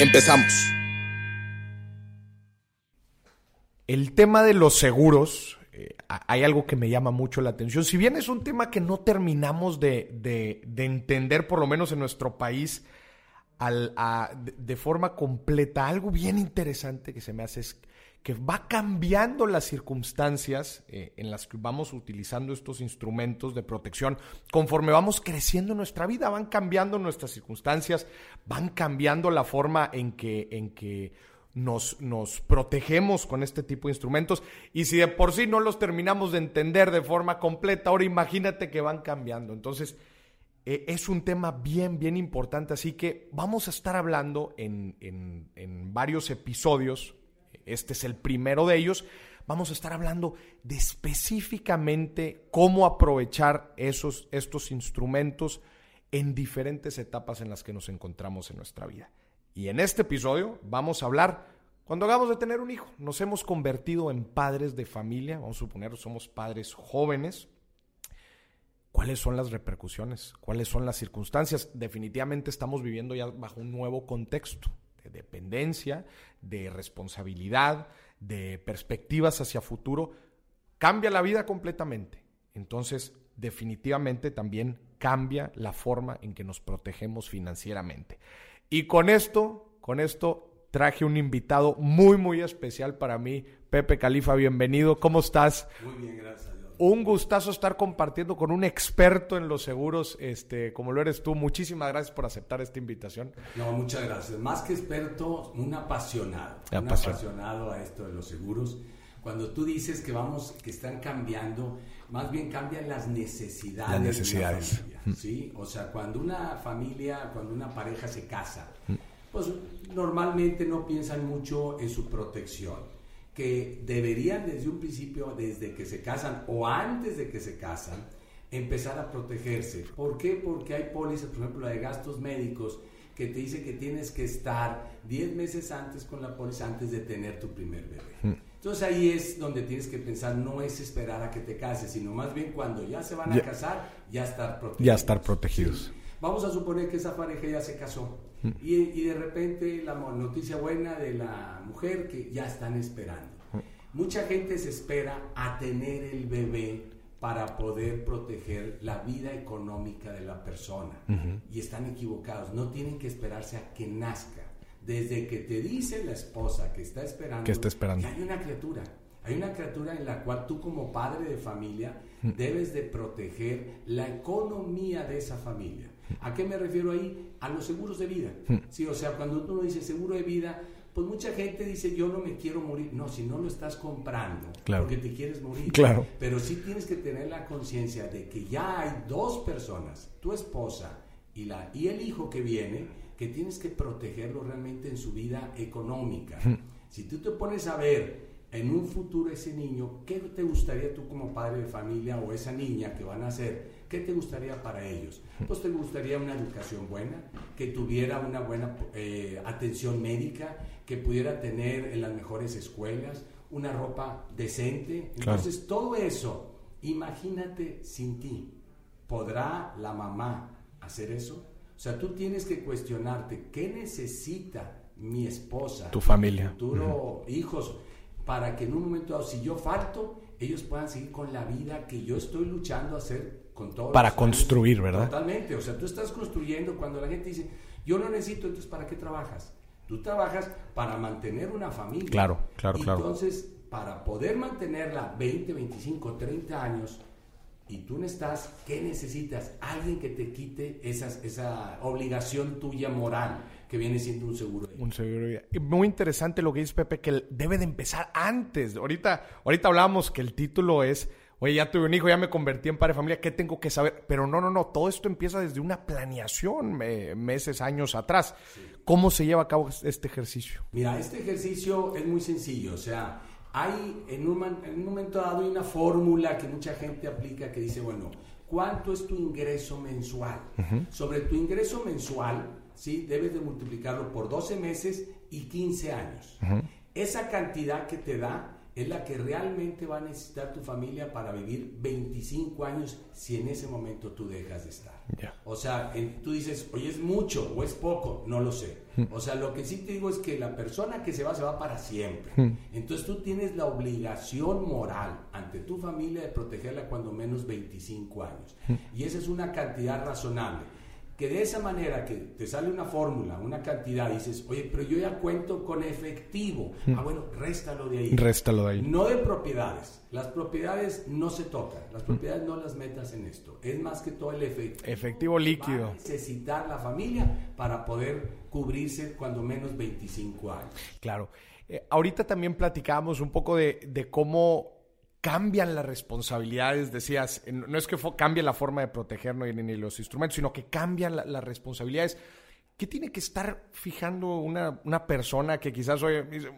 Empezamos. El tema de los seguros eh, hay algo que me llama mucho la atención. Si bien es un tema que no terminamos de, de, entender, por lo menos en nuestro país, al, de, forma completa, algo bien interesante que se me hace es que va cambiando las circunstancias eh, en las que vamos utilizando estos instrumentos de protección conforme vamos creciendo en nuestra vida, van cambiando nuestras circunstancias, van cambiando la forma en que, en que nos, nos protegemos con este tipo de instrumentos y si de por sí no los terminamos de entender de forma completa, ahora imagínate que van cambiando. Entonces, eh, es un tema bien, bien importante, así que vamos a estar hablando en, en, varios episodios, este es el primero de ellos, vamos a estar hablando de específicamente cómo aprovechar esos, estos instrumentos en diferentes etapas en las que nos encontramos en nuestra vida. Y en este episodio vamos a hablar cuando hagamos de tener un hijo. Nos hemos convertido en padres de familia, vamos a suponer somos padres jóvenes. ¿Cuáles son las repercusiones? ¿Cuáles son las circunstancias? Definitivamente estamos viviendo ya bajo un nuevo contexto de dependencia, de responsabilidad, de perspectivas hacia futuro. Cambia la vida completamente. Entonces, definitivamente también cambia la forma en que nos protegemos financieramente. Y con esto, con esto traje un invitado muy, muy especial para mí. Pepe Califa, bienvenido. ¿Cómo estás? Muy bien, gracias. Un gustazo estar compartiendo con un experto en los seguros, este, como lo eres tú. Muchísimas gracias por aceptar esta invitación. No, muchas gracias. Más que experto, un apasionado. Un apasionado a esto de los seguros. Cuando tú dices que vamos, que están cambiando, más bien cambian las necesidades. Las necesidades. Mm. ¿sí? O sea, cuando una familia, cuando una pareja se casa, pues normalmente no piensan mucho en su protección que deberían desde un principio, desde que se casan o antes de que se casan, empezar a protegerse. ¿Por qué? Porque hay pólizas, por ejemplo, la de gastos médicos, que te dice que tienes que estar 10 meses antes con la póliza antes de tener tu primer bebé. Mm. Entonces ahí es donde tienes que pensar, no es esperar a que te cases, sino más bien cuando ya se van a casar, ya estar protegidos. Ya estar protegidos. Vamos a suponer que esa pareja ya se casó. Y, y, de repente la noticia buena de la mujer que ya están esperando. Mucha gente se espera a tener el bebé para poder proteger la vida económica de la persona. Y están equivocados, no tienen que esperarse a que nazca desde que te dice la esposa que está esperando, que está esperando. hay una criatura. Hay una criatura en la cual tú como padre de familia debes de proteger la economía de esa familia. ¿A qué me refiero ahí? A los seguros de vida. Mm. Sí, o sea, cuando tú no dices seguro de vida, pues mucha gente dice yo no me quiero morir. No, si no lo estás comprando porque te quieres morir. Claro. Pero sí tienes que tener la conciencia de que ya hay dos personas, tu esposa y, la, y el hijo que viene, que tienes que protegerlo realmente en su vida económica. Si tú te pones a ver en un futuro ese niño, ¿qué te gustaría tú como padre de familia o esa niña que van a ser? ¿Qué te gustaría para ellos? Pues te gustaría una educación buena, que tuviera una buena eh, atención médica, que pudiera tener en las mejores escuelas, una ropa decente. Entonces todo eso, imagínate sin ti. ¿Podrá la mamá hacer eso? O sea, tú tienes que cuestionarte qué necesita mi esposa, tu familia, futuro hijos, para que en un momento dado, si yo falto, ellos puedan seguir con la vida que yo estoy luchando a hacer con todo. Para construir, ¿verdad? Totalmente. O sea, tú estás construyendo cuando la gente dice, yo no necesito, entonces ¿para qué trabajas? Tú trabajas para mantener una familia. Claro, claro, claro. Entonces, para poder mantenerla 20, 25, 30 años, y tú no estás, ¿qué necesitas? Alguien que te quite esas, esa obligación tuya moral que viene siendo un seguro de vida. Un seguro de vida. Muy interesante lo que dice Pepe, que debe de empezar antes. Ahorita, ahorita hablábamos que el título es oye, ya tuve un hijo, ya me convertí en padre de familia, ¿qué tengo que saber? Pero no, no, no, todo esto empieza desde una planeación meses, años atrás. ¿Cómo se lleva a cabo este ejercicio? Mira, este ejercicio es muy sencillo, o sea, hay en un, en un momento dado hay una fórmula que mucha gente aplica que dice, bueno, ¿cuánto es tu ingreso mensual? Sobre tu ingreso mensual, ¿sí? Debes de multiplicarlo por 12 meses y 15 años. Esa cantidad que te da es la que realmente va a necesitar tu familia para vivir 25 años si en ese momento tú dejas de estar. O sea, tú dices, oye, es mucho o es poco, no lo sé. Hmm. O sea, lo que sí te digo es que la persona que se va, se va para siempre. Hmm. Entonces tú tienes la obligación moral ante tu familia de protegerla cuando menos 25 años. Hmm. Y esa es una cantidad razonable que de esa manera que te sale una fórmula, una cantidad, dices, oye, pero yo ya cuento con efectivo. Mm. Ah, bueno, réstalo de ahí. Réstalo de ahí. No de propiedades. Las propiedades no se tocan. Las propiedades no las metas en esto. Es más que todo el efectivo. Efectivo líquido. Va a necesitar la familia para poder cubrirse cuando menos 25 años. Claro. Eh, ahorita también platicábamos un poco de, de cómo cambian las responsabilidades, decías, no es que cambie la forma de protegernos ni, los instrumentos, sino que cambian las responsabilidades. ¿Qué tiene que estar fijando una, una persona que quizás hoy dice,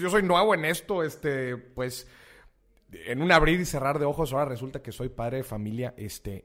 yo soy nuevo en esto, este, pues, en un abrir y cerrar de ojos, ahora resulta que soy padre de familia, este,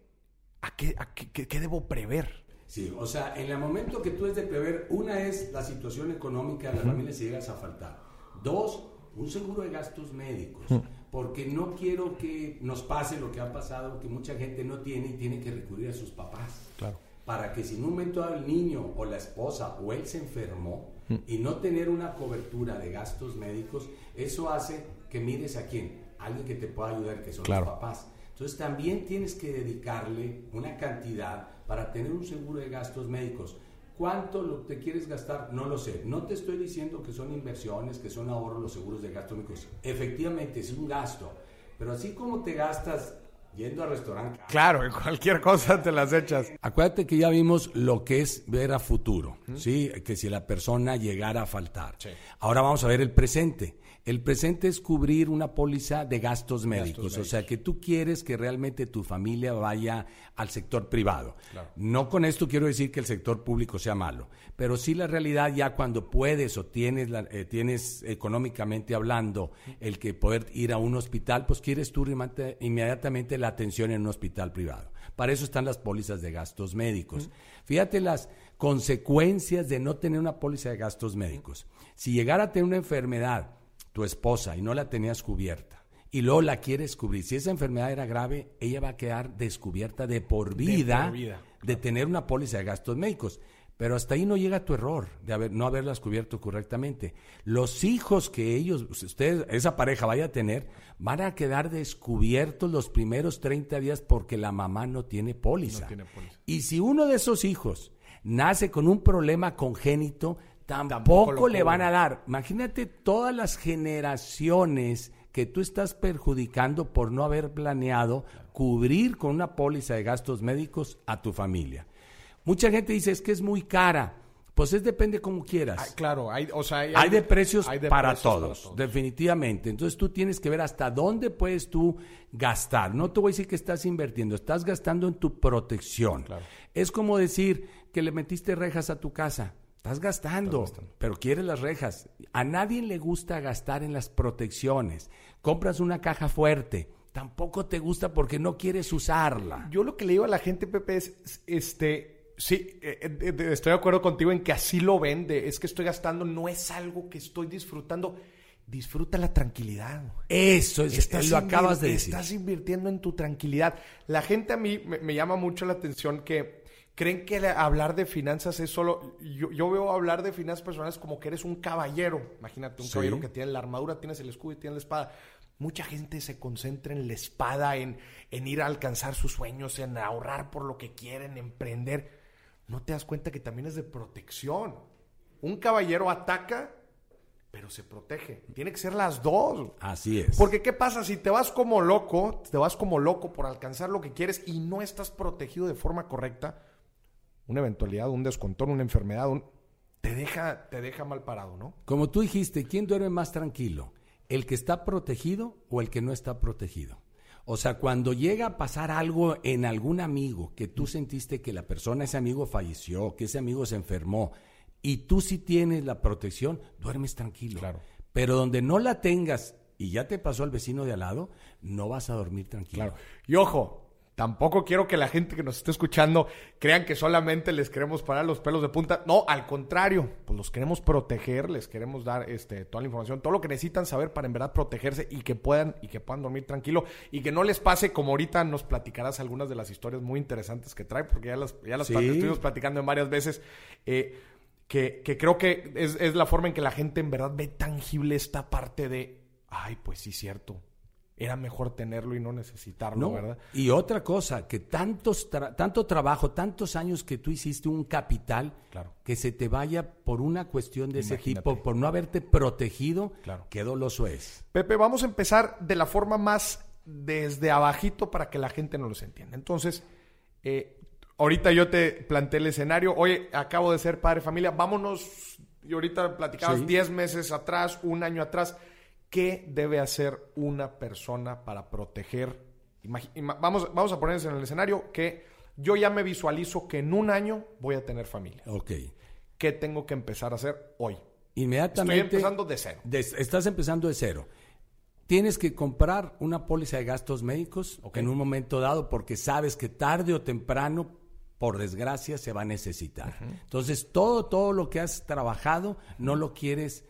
¿a qué, qué, debo prever? Sí, o sea, en el momento que tú es de prever, una es la situación económica de la familia si llegas a faltar. Dos, un seguro de gastos médicos porque no quiero que nos pase lo que ha pasado, que mucha gente no tiene y tiene que recurrir a sus papás. Claro. Para que si en un momento el niño o la esposa o él se enfermó mm. y no tener una cobertura de gastos médicos, eso hace que mires a quién, alguien que te pueda ayudar, que son los papás. Entonces también tienes que dedicarle una cantidad para tener un seguro de gastos médicos. ¿Cuánto lo te quieres gastar? No lo sé. No te estoy diciendo que son inversiones, que son ahorros los seguros de gastos médicos. Efectivamente, es un gasto. Pero así como te gastas yendo al restaurante. Claro, en cualquier cosa te las echas. Acuérdate que ya vimos lo que es ver a futuro, ¿sí? Que si la persona llegara a faltar. Ahora vamos a ver el presente. El presente es cubrir una póliza de gastos médicos, o sea que tú quieres que realmente tu familia vaya al sector privado. No con esto quiero decir que el sector público sea malo, pero sí la realidad ya cuando puedes o tienes, eh, tienes económicamente hablando el que poder ir a un hospital, pues quieres tú inmediatamente la atención en un hospital privado. Para eso están las pólizas de gastos médicos. Fíjate las consecuencias de no tener una póliza de gastos médicos. Si llegara a tener una enfermedad, tu esposa y no la tenías cubierta y luego la quieres cubrir, si esa enfermedad era grave, ella va a quedar descubierta de por vida de, tener una póliza de gastos médicos. Pero hasta ahí no llega tu error de haber, no haberlas cubierto correctamente. Los hijos que ellos, usted, esa pareja vaya a tener, van a quedar descubiertos los primeros 30 días porque la mamá no tiene póliza. Y si uno de esos hijos nace con un problema congénito, tampoco, le van a dar. Imagínate todas las generaciones que tú estás perjudicando por no haber planeado cubrir con una póliza de gastos médicos a tu familia. Mucha gente dice es que es muy cara. Pues es depende como quieras. claro, hay, o sea, hay, de precios, para, todos, definitivamente. Entonces tú tienes que ver hasta dónde puedes tú gastar. No te voy a decir que estás invirtiendo, estás gastando en tu protección. Es como decir que le metiste rejas a tu casa. Estás gastando, pero quieres las rejas. A nadie le gusta gastar en las protecciones. Compras una caja fuerte, tampoco te gusta porque no quieres usarla. Yo lo que le digo a la gente, Pepe, es, este, sí, eh, eh, estoy de acuerdo contigo en que así lo vende. Es que estoy gastando, no es algo que estoy disfrutando. Disfruta la tranquilidad. Eso es, lo acabas de decir. Estás invirtiendo en tu tranquilidad. La gente a mí me llama mucho la atención que creen que hablar de finanzas es solo. Yo, veo hablar de finanzas personales como que eres un caballero. Imagínate, un caballero que tiene la armadura, tienes el escudo y tienes la espada. Mucha gente se concentra en la espada, en, en ir a alcanzar sus sueños, en ahorrar por lo que quieren, emprender. No te das cuenta que también es de protección. Un caballero ataca, pero se protege. Tiene que ser las dos. Así es. Porque ¿qué pasa si te vas como loco, te vas como loco por alcanzar lo que quieres y no estás protegido de forma correcta? Una eventualidad, un descontón, una enfermedad, te, deja, te deja mal parado, ¿no? Como tú dijiste, ¿quién duerme más tranquilo? ¿El que está protegido o el que no está protegido? O sea, cuando llega a pasar algo en algún amigo, que tú sentiste que la persona, ese amigo falleció, que ese amigo se enfermó, y tú sí tienes la protección, duermes tranquilo. Claro. Pero donde no la tengas y ya te pasó al vecino de al lado, no vas a dormir tranquilo. Claro. Y ojo, tampoco quiero que la gente que nos esté escuchando crean que solamente les queremos parar los pelos de punta. No, al contrario, pues los queremos proteger, les queremos dar este, toda la información, todo lo que necesitan saber para en verdad protegerse y que puedan y que puedan dormir tranquilo y que no les pase como ahorita nos platicarás algunas de las historias muy interesantes que trae, porque ya las, ya las Sí. estuvimos platicando en varias veces. eh, que, que creo que es, es la forma en que la gente en verdad ve tangible esta parte de, ay, pues sí, cierto. Era mejor tenerlo y no necesitarlo, ¿no? ¿verdad? Y otra cosa, que tantos tra- tanto trabajo, tantos años que tú hiciste un capital, Claro. que se te vaya por una cuestión de ese Imagínate. tipo, por no haberte protegido, Claro. qué doloso es. Pepe, vamos a empezar de la forma más desde abajito para que la gente no los entienda. Entonces, eh, ahorita yo te planteé el escenario. Oye, acabo de ser padre de familia. Vámonos. Y ahorita platicabas Sí. 10 meses atrás, un año atrás. ¿Qué debe hacer una persona para proteger? Vamos, vamos a ponernos en el escenario que yo ya me visualizo que en un año voy a tener familia. Ok. ¿Qué tengo que empezar a hacer hoy? Inmediatamente. Estoy empezando de cero. Estás empezando de cero. Tienes que comprar una póliza de gastos médicos en un momento dado porque sabes que tarde o temprano, por desgracia, se va a necesitar. Entonces, todo, todo lo que has trabajado no lo quieres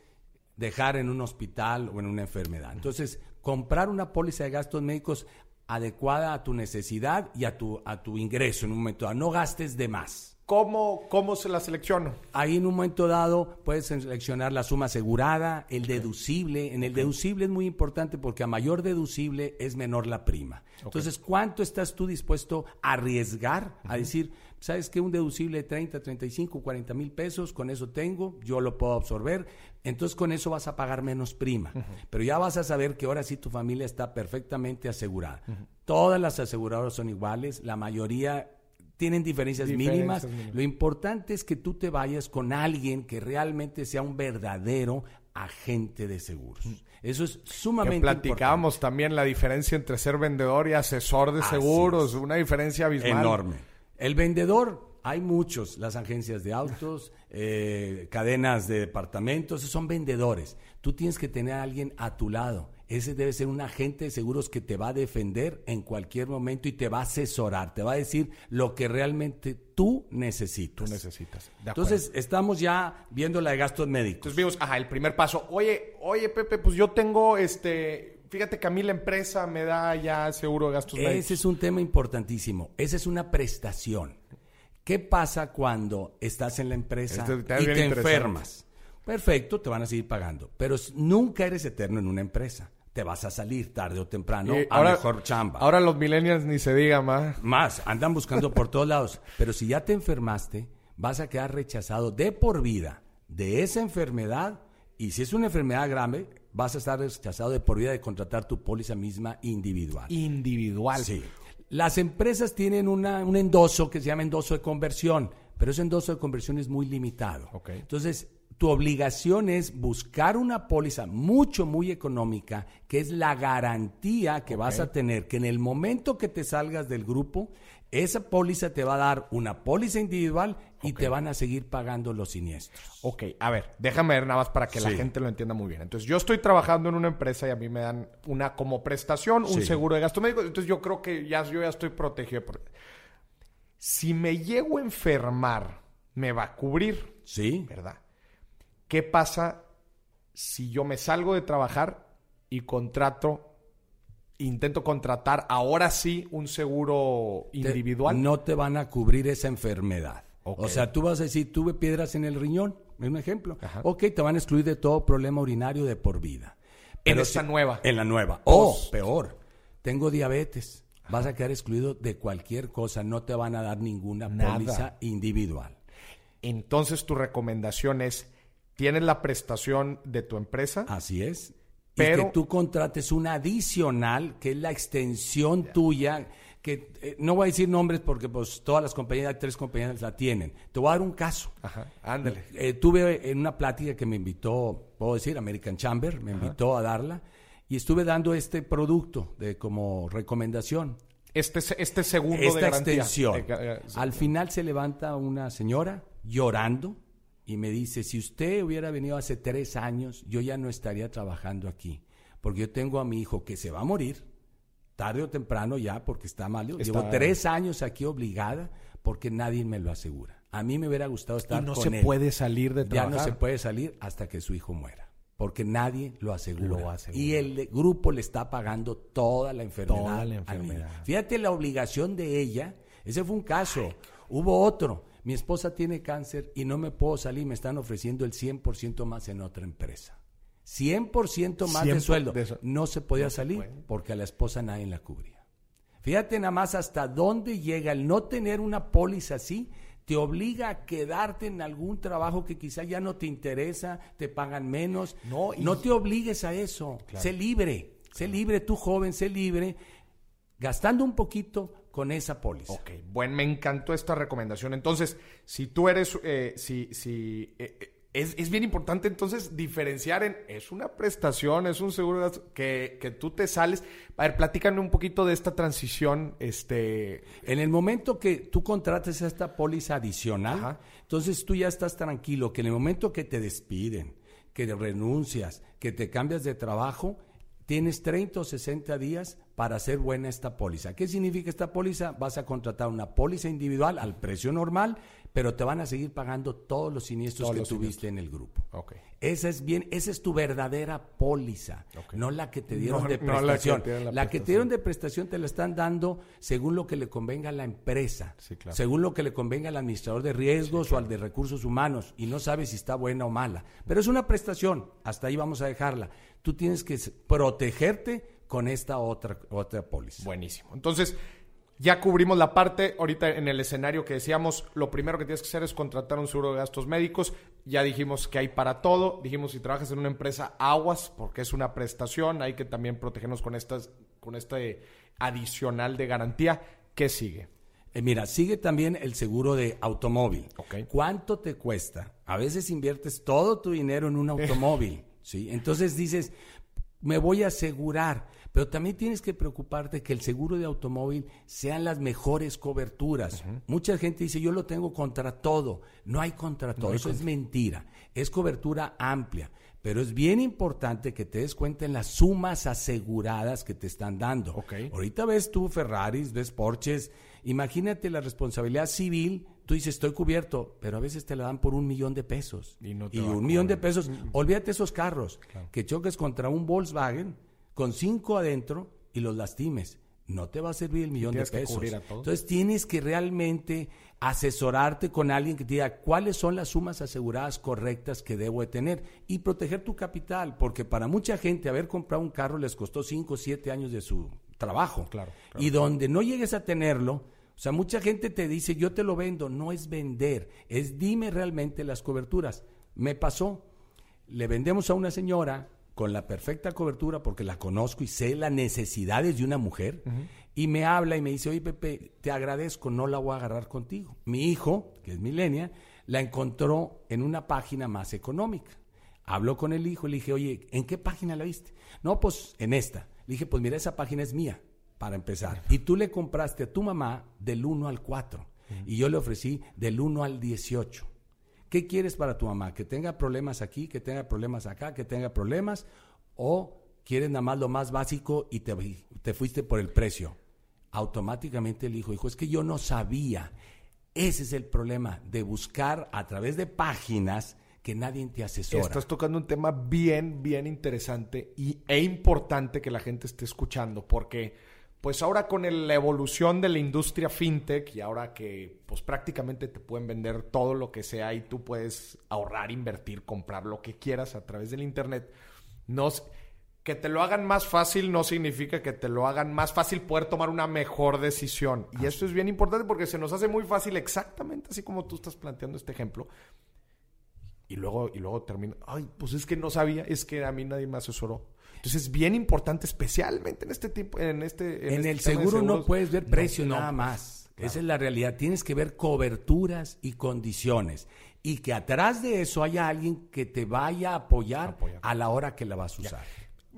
dejar en un hospital o en una enfermedad. Entonces, comprar una póliza de gastos médicos adecuada a tu necesidad y a tu, a tu ingreso en un momento dado. No gastes de más. ¿Cómo, cómo se la selecciono? Ahí en un momento dado puedes seleccionar la suma asegurada, el deducible. En el deducible es muy importante porque a mayor deducible es menor la prima. Entonces, ¿cuánto estás tú dispuesto a arriesgar? A decir, ¿sabes qué? Un deducible de 30, 35, 40 mil pesos, con eso tengo, yo lo puedo absorber. Entonces, con eso vas a pagar menos prima. Pero ya vas a saber que ahora sí tu familia está perfectamente asegurada. Todas las aseguradoras son iguales, la mayoría tienen diferencias, Diferencias mínimas. mínimas. Lo importante es que tú te vayas con alguien que realmente sea un verdadero agente de seguros. Eso es Que sumamente platicábamos también la diferencia entre ser vendedor y asesor de Así seguros, es. una diferencia importante. abismal. enorme. El vendedor, hay muchos, las agencias de autos, eh, cadenas de departamentos, son vendedores. Tú tienes que tener a alguien a tu lado. Ese debe ser un agente de seguros que te va a defender en cualquier momento y te va a asesorar, te va a decir lo que realmente tú necesitas. Tú necesitas. Entonces, estamos ya viendo la de gastos médicos. Entonces vimos, ajá, el primer paso. Oye, oye, Pepe, pues yo tengo este. Fíjate que a mí la empresa me da ya seguro de gastos médicos. Ese es un tema importantísimo. Esa es una prestación. ¿Qué pasa cuando estás en la empresa y te enfermas? Perfecto, te van a seguir pagando. Pero nunca eres eterno en una empresa. Te vas a salir tarde o temprano Y a mejor chamba. Ahora los millennials ni se diga más. Más, andan buscando por todos lados. Pero si ya te enfermaste, vas a quedar rechazado de por vida de esa enfermedad. Y si es una enfermedad grave, vas a estar rechazado de por vida de contratar tu póliza misma individual. Individual. Sí. Las empresas tienen una- un endoso que se llama endoso de conversión, pero ese endoso de conversión es muy limitado. Ok. Entonces, tu obligación es buscar una póliza mucho, muy económica, que es la garantía que vas a tener, que en el momento que te salgas del grupo, esa póliza te va a dar una póliza individual y te van a seguir pagando los siniestros. Ok, a ver, déjame ver nada más para que la gente lo entienda muy bien. Entonces, yo estoy trabajando en una empresa y a mí me dan una como prestación, un Sí. seguro de gasto médico. Entonces, yo creo que ya, yo ya estoy protegido. por- Si me llego a enfermar, me va a cubrir, ¿Sí? ¿verdad? ¿Qué pasa si yo me salgo de trabajar y contrato, intento contratar ahora sí un seguro te- individual? no te van a cubrir esa enfermedad. O sea, tú vas a decir, tuve piedras en el riñón, es un ejemplo. Ajá. Ok, te van a excluir de todo problema urinario de por vida. En esta nueva. En la nueva. O, peor, tengo diabetes. Vas a quedar excluido de cualquier cosa, no te van a dar ninguna Nada. póliza individual. Entonces, tu recomendación es, ¿tienes la prestación de tu empresa? Así es. Pero- y que tú contrates una adicional, que es la extensión tuya, que eh, no voy a decir nombres porque pues todas las compañías, tres compañías la tienen. Te voy a dar un caso. Ajá, ándale. Eh, tuve en una plática que me invitó, puedo decir, American Chamber, me invitó a darla. y estuve dando este producto de como recomendación. Este, este segundo Esta de garantía. extensión. Eh, Al final se levanta una señora llorando y me dice, si usted hubiera venido hace tres años, yo ya no estaría trabajando aquí, porque yo tengo a mi hijo que se va a morir, tarde o temprano ya, porque está mal. Llevo Está- tres años aquí obligada porque nadie me lo asegura. A mí me hubiera gustado estar y no con se él. puede salir de Ya trabajar. no se puede salir hasta que su hijo muera. Porque nadie lo asegura. Lo asegura. Y el grupo le está pagando toda la enfermedad. Toda la enfermedad. Fíjate la obligación de ella. Ese fue un caso. Hubo otro. Mi esposa tiene cáncer y no me puedo salir. Me están ofreciendo el 100% más en otra empresa. 100% más de 100% sueldo. de. No se podía salir porque a la esposa nadie la cubría. Fíjate nada más hasta dónde llega el no tener una póliza así. Te obliga a quedarte en algún trabajo que quizá ya no te interesa, te pagan menos. No, y- no te obligues a eso. Sé libre. Sé libre, tú joven, sé libre. Gastando un poquito con esa póliza. Ok, bueno, me encantó esta recomendación. Entonces, si tú eres, eh, si, si, eh, eh, es, es bien importante entonces diferenciar en, es una prestación, es un seguro que, que tú te sales. A ver, platícame un poquito de esta transición, este, En el momento que tú contrates esta póliza adicional, Ajá. entonces tú ya estás tranquilo que en el momento que te despiden, que renuncias, que te cambias de trabajo, tienes 30 o 60 días para hacer buena esta póliza. ¿Qué significa esta póliza? Vas a contratar una póliza individual al precio normal, pero te van a seguir pagando todos los siniestros Todos que los tuviste en el grupo. ok. Esa es bien, esa es tu verdadera póliza, Ok. no la que te dieron No, de no la que prestación. la que te dieron de prestación te la están dando según lo que le convenga a la empresa, Sí, claro. según lo que le convenga al administrador de riesgos o al de recursos humanos, y no sabes si está buena o mala. Pero es una prestación, hasta ahí vamos a dejarla. Tú tienes que protegerte con esta otra, otra póliza. Buenísimo. Entonces, ya cubrimos la parte. Ahorita en el escenario que decíamos, lo primero que tienes que hacer es contratar un seguro de gastos médicos. Ya dijimos que hay para todo. Dijimos si trabajas en una empresa, aguas, porque es una prestación. Hay que también protegernos con estas, con este adicional de garantía. ¿Qué sigue? Eh, mira, sigue también el seguro de automóvil. ¿Cuánto te cuesta? A veces inviertes todo tu dinero en un automóvil, ¿sí? Entonces dices, me voy a asegurar, pero también tienes que preocuparte que el seguro de automóvil sean las mejores coberturas. Mucha gente dice, yo lo tengo contra todo. No hay contra todo, eso es mentira. Es cobertura amplia. Pero es bien importante que te des cuenta en las sumas aseguradas que te están dando. Ahorita ves tú Ferraris, ves Porsches. Imagínate la responsabilidad civil. Tú dices, estoy cubierto, pero a veces te la dan por un millón de pesos. Y no te y un millón de pesos. Olvídate esos carros. Que choques contra un Volkswagen con cinco adentro y los lastimes. No te va a servir el millón de pesos. Entonces tienes que realmente asesorarte con alguien que te diga cuáles son las sumas aseguradas correctas que debo de tener y proteger tu capital, porque para mucha gente haber comprado un carro les costó 5 o 7 años de su trabajo. Claro, Y donde no llegues a tenerlo, o sea, mucha gente te dice, yo te lo vendo, no es vender, es dime realmente las coberturas. Me pasó, le vendemos a una señora con la perfecta cobertura porque la conozco y sé las necesidades de una mujer y me habla y me dice, oye Pepe, te agradezco, no la voy a agarrar contigo. Mi hijo, que es milenia, la encontró en una página más económica. Habló con el hijo y le dije, oye, ¿en qué página la viste? No, pues en esta. Le dije, pues mira, esa página es mía, para empezar. Y tú le compraste a tu mamá del 1 al 4 y yo le ofrecí del 1 al 18. ¿Qué quieres para tu mamá? ¿Que tenga problemas aquí, que tenga problemas acá, que tenga problemas? ¿O quieres nada más lo más básico y te, te fuiste por el precio? Automáticamente el hijo dijo, es que yo no sabía. Ese es el problema de buscar a través de páginas que nadie te asesora. Estás tocando un tema bien, bien interesante y, e importante que la gente esté escuchando, porque pues ahora con el- la evolución de la industria fintech y ahora que pues prácticamente te pueden vender todo lo que sea y tú puedes ahorrar, invertir, comprar lo que quieras a través del internet, no, que te lo hagan más fácil no significa que te lo hagan más fácil poder tomar una mejor decisión. Y eso es bien importante porque se nos hace muy fácil exactamente así como tú estás planteando este ejemplo. Y luego, y luego termina, ay, pues es que no sabía, es que a mí nadie me asesoró. Entonces es bien importante, especialmente en este tipo, en este... En, este el seguro no puedes ver precio no, nada más. claro. Esa es la realidad. Tienes que ver coberturas y condiciones. Y que atrás de eso haya alguien que te vaya a apoyar, Apoyar. a la hora que la vas a usar.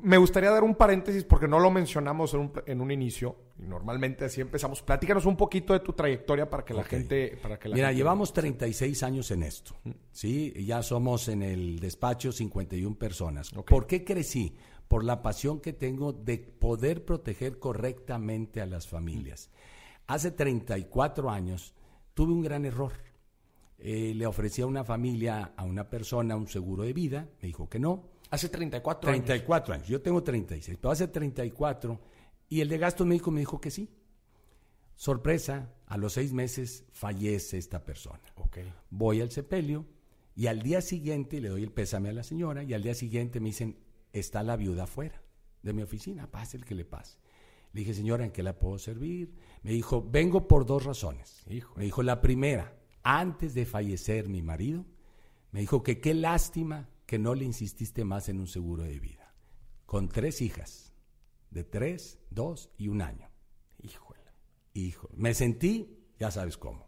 me gustaría dar un paréntesis porque no lo mencionamos en un, en un inicio. Normalmente así empezamos. Platícanos un poquito de tu trayectoria para que la gente... Para que la Mira, gente- llevamos 36 años en esto. ¿sí? Ya somos en el despacho 51 personas. ¿Por qué crecí? Por la pasión que tengo de poder proteger correctamente a las familias. Hace 34 años tuve un gran error. Eh, le ofrecí a una familia, a una persona, un seguro de vida. Me dijo que no. Hace 34 años. 34 años. Yo tengo 36, pero hace 34 y el de gasto médico me dijo que sí. Sorpresa, a los seis meses fallece esta persona. Voy al sepelio y al día siguiente le doy el pésame a la señora y al día siguiente me dicen, está la viuda afuera de mi oficina, pase el que le pase. Le dije, señora, ¿en qué la puedo servir? Me dijo, vengo por dos razones. Híjole. Me dijo, la primera, antes de fallecer mi marido, me dijo que qué lástima que no le insististe más en un seguro de vida. Con tres hijas, de tres, dos y un año. Híjole. Hijo, me sentí, ya sabes cómo.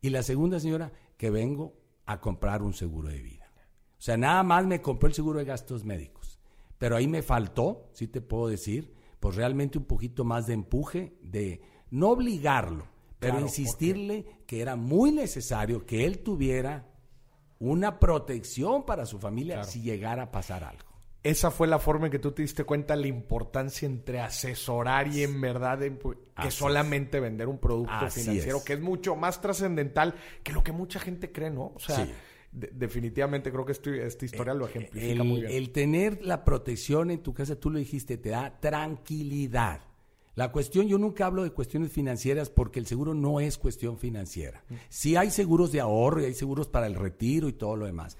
Y la segunda señora, que vengo a comprar un seguro de vida. O sea, nada más me compró el seguro de gastos médicos. Pero ahí me faltó, si te puedo decir, pues realmente un poquito más de empuje, de no obligarlo, pero Claro, insistirle que era muy necesario que él tuviera una protección para su familia Claro. si llegara a pasar algo. Esa fue la forma en que tú te diste cuenta la importancia entre asesorar y en verdad en- que Así es. solamente vender un producto Así financiero, es. que es mucho más trascendental que lo que mucha gente cree, ¿no? O sea, Sí. De- definitivamente creo que esto- esta historia lo ejemplifica el, muy bien. el tener la protección en tu casa, tú lo dijiste, te da tranquilidad. La cuestión, yo nunca hablo de cuestiones financieras porque el seguro no es cuestión financiera. Sí hay seguros de ahorro y hay seguros para el retiro y todo lo demás.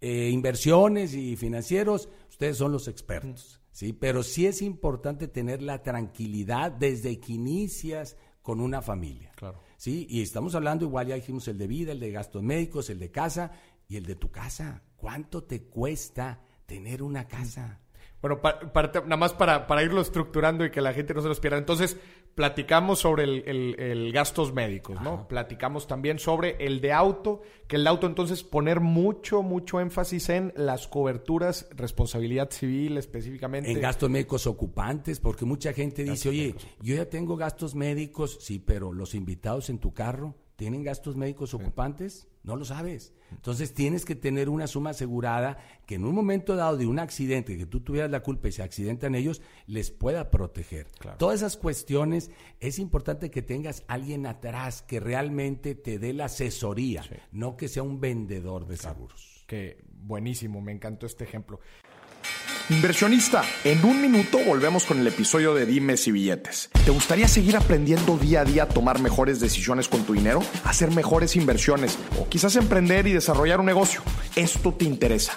Eh, inversiones y financieros, ustedes son los expertos, ¿sí? Pero sí es importante tener la tranquilidad desde que inicias con una familia. Claro. Sí, y estamos hablando igual, ya dijimos el de vida, el de gastos médicos, el de casa y el de tu casa. ¿Cuánto te cuesta tener una casa? Bueno, pa- para- nada más para, para irlo estructurando y que la gente no se los pierda. Entonces, platicamos sobre el, el- el gastos médicos, ¿no? Platicamos también sobre el de auto, que el de auto entonces poner mucho, mucho énfasis en las coberturas, responsabilidad civil específicamente. En gastos médicos ocupantes, porque mucha gente dice, oye, yo ya tengo gastos médicos, sí, pero los invitados en tu carro tienen gastos médicos ocupantes, no lo sabes. Entonces tienes que tener una suma asegurada que en un momento dado de un accidente, que tú tuvieras la culpa y se accidentan ellos, les pueda proteger. Claro. Todas esas cuestiones es importante que tengas alguien atrás que realmente te dé la asesoría, no que sea un vendedor de seguros. Que buenísimo, me encantó este ejemplo. Inversionista, en un minuto volvemos con el episodio de Dimes y Billetes. ¿Te gustaría seguir aprendiendo día a día a tomar mejores decisiones con tu dinero? Hacer mejores inversiones o quizás emprender y desarrollar un negocio. Esto te interesa.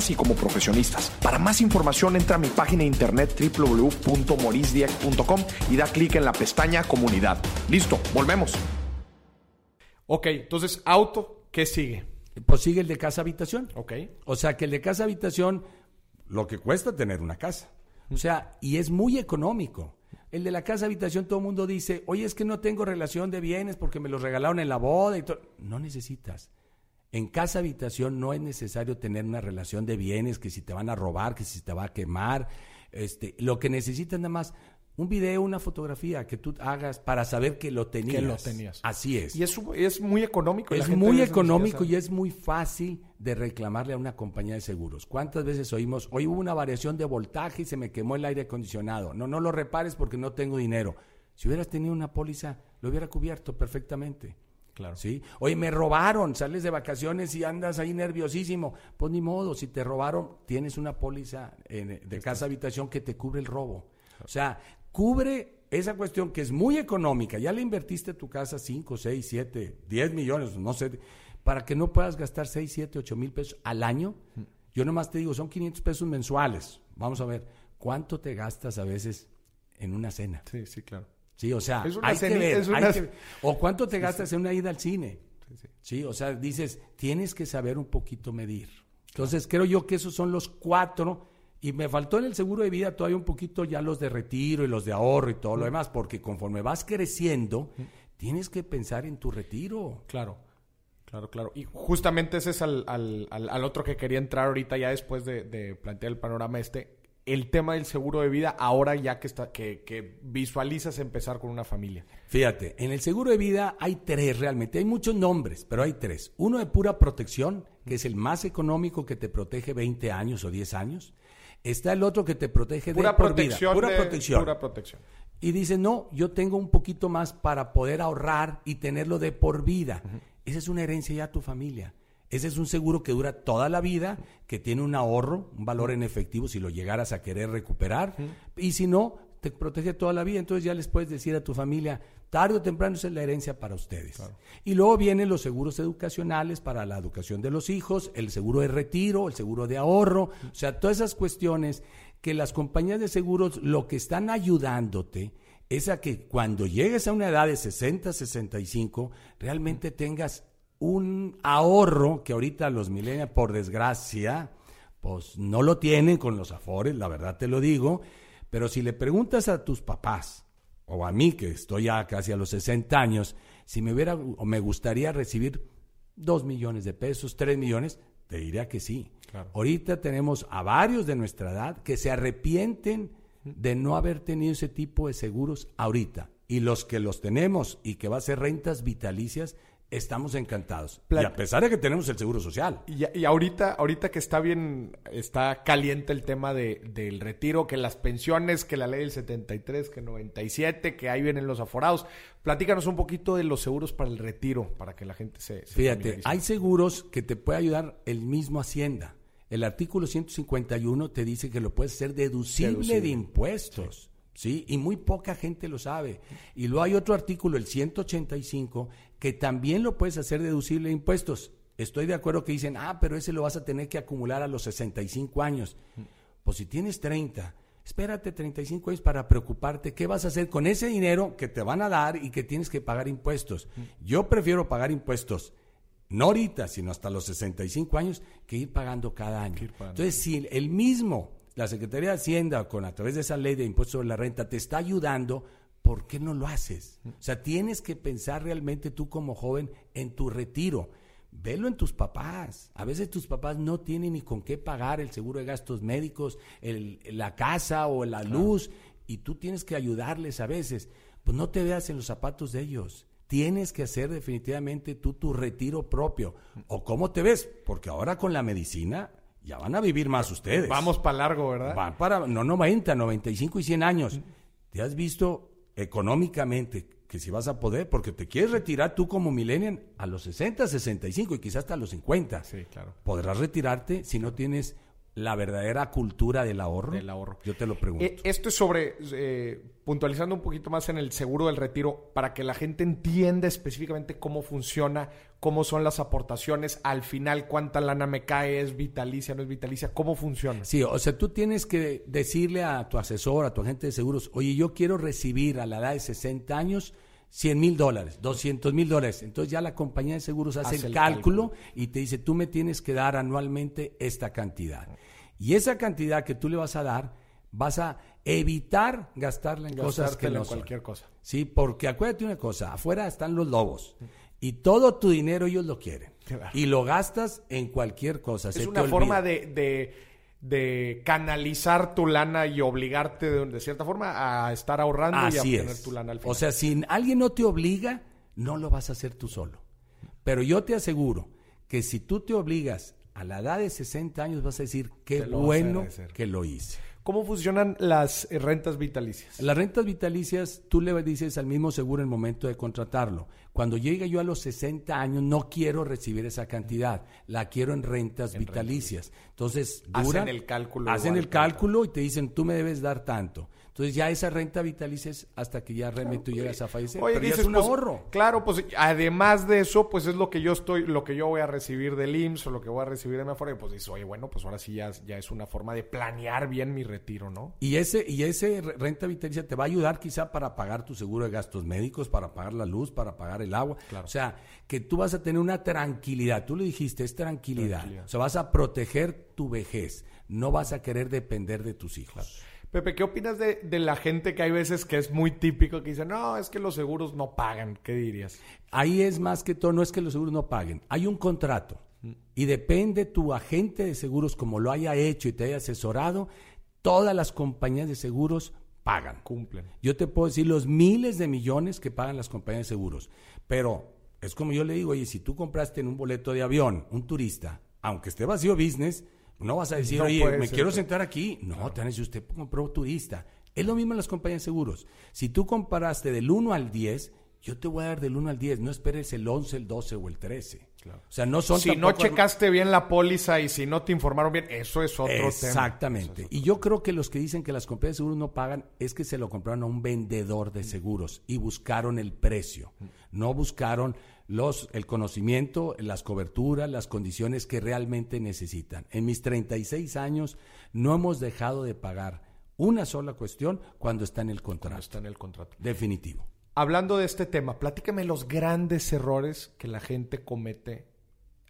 y como profesionistas. Para más información entra a mi página de internet www.morisdieck.com y da clic en la pestaña comunidad. Listo, volvemos. Ok, entonces, auto, ¿qué sigue? Pues sigue el de casa habitación. Ok. O sea que el de casa habitación, lo que cuesta tener una casa. O sea, y es muy económico. El de la casa habitación, todo el mundo dice, oye, es que no tengo relación de bienes porque me los regalaron en la boda y todo. No necesitas. En casa habitación no es necesario tener una relación de bienes, que si te van a robar, que si te va a quemar. Este, lo que necesitas nada más, un video, una fotografía que tú hagas para saber que lo tenías. Que lo tenías. Así es. Y es, es muy económico. Es muy económico y es muy fácil de reclamarle a una compañía de seguros. ¿Cuántas veces oímos, hoy hubo una variación de voltaje y se me quemó el aire acondicionado? No, no lo repares porque no tengo dinero. Si hubieras tenido una póliza, lo hubiera cubierto perfectamente. Claro. ¿Sí? Oye, me robaron, sales de vacaciones y andas ahí nerviosísimo. Pues ni modo, si te robaron, tienes una póliza eh, de casa habitación que te cubre el robo. O sea, cubre esa cuestión que es muy económica. Ya le invertiste a tu casa 5, 6, 7, 10 millones, no sé, para que no puedas gastar 6, 7, 8 mil pesos al año. Yo nomás te digo, son 500 pesos mensuales. Vamos a ver. ¿cuánto te gastas a veces en una cena? Sí, sí, claro. Sí, o sea, hay que ver, es una- hay que- o cuánto te gastas en una ida al cine. Sí, sí. Sí, o sea, dices, tienes que saber un poquito medir. Entonces, creo yo que esos son los cuatro. Y me faltó en el seguro de vida todavía un poquito ya los de retiro y los de ahorro y todo lo demás, porque conforme vas creciendo, tienes que pensar en tu retiro. Claro, claro, claro. Y justamente ese es al, al- al- al otro que quería entrar ahorita ya después de, de plantear el panorama este. El tema del seguro de vida ahora ya que, está, que, que visualizas empezar con una familia. Fíjate, en el seguro de vida hay tres realmente, hay muchos nombres, pero hay tres. Uno de pura protección, que es el más económico que te protege 20 años o 10 años. Está el otro que te protege Pura de por protección. vida, pura de- protección. Pura protección. Y dice, no, yo tengo un poquito más para poder ahorrar y tenerlo de por vida. Esa es una herencia ya a tu familia. Ese es un seguro que dura toda la vida, que tiene un ahorro, un valor en efectivo si lo llegaras a querer recuperar. Y si no, te protege toda la vida. Entonces ya les puedes decir a tu familia, tarde o temprano esa es la herencia para ustedes. Y luego vienen los seguros educacionales para la educación de los hijos, el seguro de retiro, el seguro de ahorro, o sea, todas esas cuestiones que las compañías de seguros lo que están ayudándote es a que cuando llegues a una edad de 60, 65, realmente tengas un ahorro que ahorita los millennials, por desgracia, pues no lo tienen con los afores, la verdad te lo digo, pero si le preguntas a tus papás, o a mí que estoy ya casi a los 60 años, si me hubiera o me gustaría recibir 2 millones de pesos, 3 millones, te diría que sí. Claro. Ahorita tenemos a varios de nuestra edad que se arrepienten de no haber tenido ese tipo de seguros ahorita. Y los que los tenemos y que va a ser rentas vitalicias, estamos encantados. Y a pesar de que tenemos el seguro social. Y, y ahorita, ahorita que está bien, está caliente el tema de, del retiro, que las pensiones, que la ley del 73, que 97, que ahí vienen los aforados. Platícanos un poquito de los seguros para el retiro, para que la gente se... se Fíjate, familiarice. hay seguros que te puede ayudar el mismo Hacienda. El artículo 151 te dice que lo puedes hacer deducible, Deducible. de impuestos. Sí. Y muy poca gente lo sabe. Y luego hay otro artículo, el 185, que también lo puedes hacer deducible de impuestos. Estoy de acuerdo que dicen, ah, pero ese lo vas a tener que acumular a los 65 años. Pues si tienes 30, espérate 35 años para preocuparte qué vas a hacer con ese dinero que te van a dar y que tienes que pagar impuestos. Yo prefiero pagar impuestos no ahorita, sino hasta los 65 años, que ir pagando cada año. pagando. Entonces, si el mismo, la Secretaría de Hacienda, con a través de esa ley de impuestos sobre la renta, te está ayudando, ¿por qué no lo haces? O sea, tienes que pensar realmente tú como joven en tu retiro. Velo en tus papás. A veces tus papás no tienen ni con qué pagar el seguro de gastos médicos, el- la casa o la luz, y tú tienes que ayudarles a veces. Pues no te veas en los zapatos de ellos. Tienes que hacer definitivamente tú tu retiro propio. ¿O cómo te ves? Porque ahora con la medicina ya van a vivir más ustedes. Vamos para largo, ¿verdad? Van para, no 90, 95 y 100 años. ¿Te has visto económicamente que si vas a poder? Porque te quieres retirar tú como millennial a los 60, 65 y quizás hasta los 50. Sí, claro. ¿Podrás retirarte si no tienes la verdadera cultura del ahorro? Del ahorro. Yo te lo pregunto. Eh, esto es sobre, eh, puntualizando un poquito más en el seguro del retiro, para que la gente entienda específicamente cómo funciona, cómo son las aportaciones, al final cuánta lana me cae, es vitalicia, no es vitalicia, cómo funciona. Sí, o sea, tú tienes que decirle a tu asesor, a tu agente de seguros, oye, yo quiero recibir a la edad de 60 años 100 mil dólares, 200 mil dólares. Entonces ya la compañía de seguros hace, Hace el, el cálculo, y te dice, tú me tienes que dar anualmente esta cantidad. Y esa cantidad que tú le vas a dar, vas a evitar gastarla en cosas que no en son. cualquier cosa. Sí, porque acuérdate una cosa, afuera están los lobos. Y todo tu dinero ellos lo quieren. Claro. Y lo gastas en cualquier cosa. Es una forma de, de, de canalizar tu lana y obligarte de, de cierta forma a estar ahorrando y a obtener tu lana al final. O sea, si alguien no te obliga, no lo vas a hacer tú solo. Pero yo te aseguro que si tú te obligas a la edad de 60 años, vas a decir, qué bueno que lo hice. ¿Cómo funcionan las eh, rentas vitalicias? Las rentas vitalicias, tú le dices al mismo seguro en el momento de contratarlo. Cuando llegue yo a los 60 años, no quiero recibir esa cantidad, la quiero en rentas vitalicias. Entonces, Hacen el cálculo Hacen igual, el cálculo y te dicen, tú me debes dar tanto. Entonces ya esa renta vitalicia es hasta que ya realmente tú llegas a fallecer. Oye, pero ya dices, es un pues, ahorro. Claro, pues además de eso, pues es lo que yo estoy, lo que yo voy a recibir del IMSS o lo que voy a recibir de mi Afore, pues dices, oye, bueno, pues ahora sí ya, ya es una forma de planear bien mi retiro, ¿no? Y ese, y ese re- renta vitalicia te va a ayudar quizá para pagar tu seguro de gastos médicos, para pagar la luz, para pagar el agua. O sea, que tú vas a tener una tranquilidad. Tú le dijiste, es tranquilidad. Tranquilidad. O sea, vas a proteger tu vejez. No vas a querer depender de tus hijos. Pepe, ¿qué opinas de, de la gente que hay veces que es muy típico que dice, no, es que los seguros no pagan? ¿Qué dirías? Ahí es más que todo, no es que los seguros no paguen. Hay un contrato. Y depende tu agente de seguros, como lo haya hecho y te haya asesorado, todas las compañías de seguros pagan. Cumplen. Yo te puedo decir los miles de millones que pagan las compañías de seguros. Pero es como yo le digo, oye, si tú compraste en un boleto de avión, un turista, aunque esté vacío business, no vas a decir, No oye, me ser, quiero sentar aquí. No, te van a decir, usted compró turista. Es lo mismo en las compañías de seguros. Si tú comparaste del 1 al 10, yo te voy a dar del 1 al 10. No esperes el 11, el 12 o el 13. O sea, no son Si no checaste bien la póliza y si no te informaron bien, eso es otro tema. Exactamente. Y yo creo que los que dicen que las compañías de seguros no pagan es que se lo compraron a un vendedor de seguros y buscaron el precio. No buscaron los, el conocimiento, las coberturas, las condiciones que realmente necesitan. En mis 36 años no hemos dejado de pagar una sola cuestión cuando está en el contrato. Está en el contrato. Definitivo. Hablando de este tema, platícame los grandes errores que la gente comete